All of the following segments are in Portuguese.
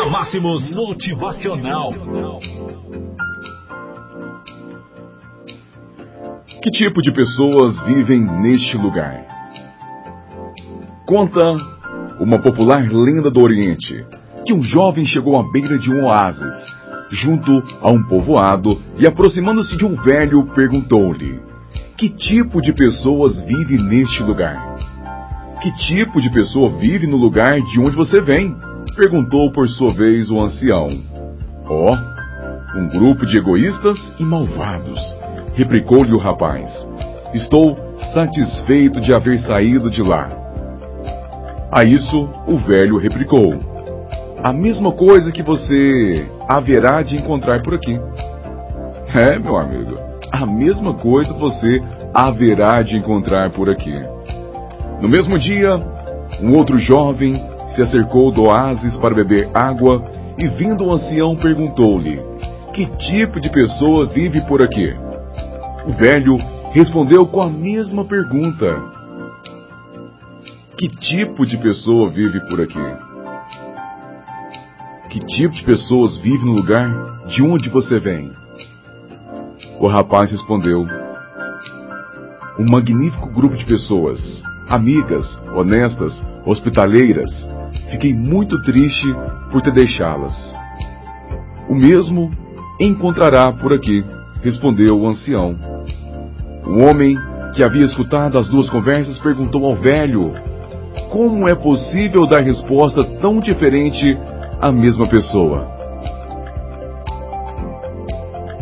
na Máximos Motivacional. Que tipo de pessoas vivem neste lugar? Conta uma popular lenda do Oriente que um jovem chegou à beira de um oásis, junto a um povoado, e aproximando-se de um velho, perguntou-lhe: Que tipo de pessoas vive neste lugar? Que tipo de pessoa vive no lugar de onde você vem? Perguntou por sua vez o ancião. Ó, oh, um grupo de egoístas e malvados replicou-lhe o rapaz. Estou satisfeito de haver saído de lá. A isso, o velho replicou: A mesma coisa que você haverá de encontrar por aqui. É, meu amigo, a mesma coisa você haverá de encontrar por aqui. No mesmo dia, um outro jovem se acercou do oásis para beber água e, vindo o ancião, perguntou-lhe: Que tipo de pessoas vive por aqui? O velho respondeu com a mesma pergunta: Que tipo de pessoa vive por aqui? Que tipo de pessoas vive no lugar de onde você vem? O rapaz respondeu: Um magnífico grupo de pessoas, amigas, honestas, hospitaleiras. Fiquei muito triste por te deixá-las. O mesmo encontrará por aqui respondeu o ancião. O homem que havia escutado as duas conversas perguntou ao velho: Como é possível dar resposta tão diferente à mesma pessoa?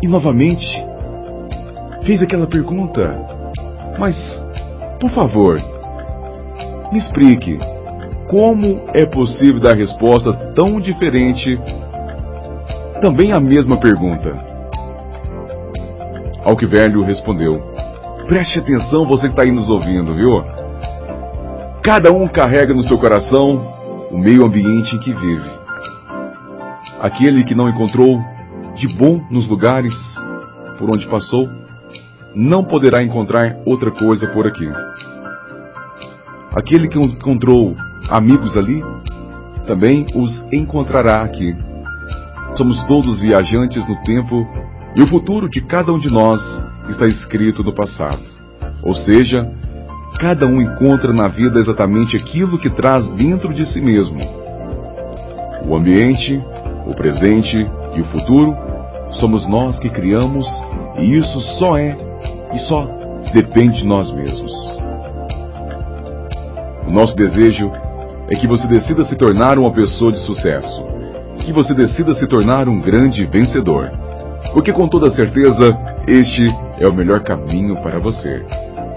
E novamente fez aquela pergunta: Mas, por favor, me explique, como é possível dar resposta tão diferente também à mesma pergunta? Ao que velho respondeu: Preste atenção, você que está aí nos ouvindo, viu? Cada um carrega no seu coração o meio ambiente em que vive. Aquele que não encontrou de bom nos lugares por onde passou, não poderá encontrar outra coisa por aqui. Aquele que encontrou amigos ali, também os encontrará aqui. Somos todos viajantes no tempo e o futuro de cada um de nós está escrito no passado. Ou seja, cada um encontra na vida exatamente aquilo que traz dentro de si mesmo. O ambiente, o presente e o futuro somos nós que criamos e isso só é e só depende de nós mesmos. O nosso desejo é que você decida se tornar uma pessoa de sucesso, que você decida se tornar um grande vencedor porque com toda certeza este é o melhor caminho para você.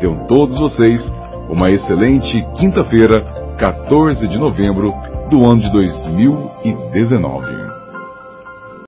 Tenham todos vocês uma excelente quinta-feira, 14 de novembro do ano de 2019.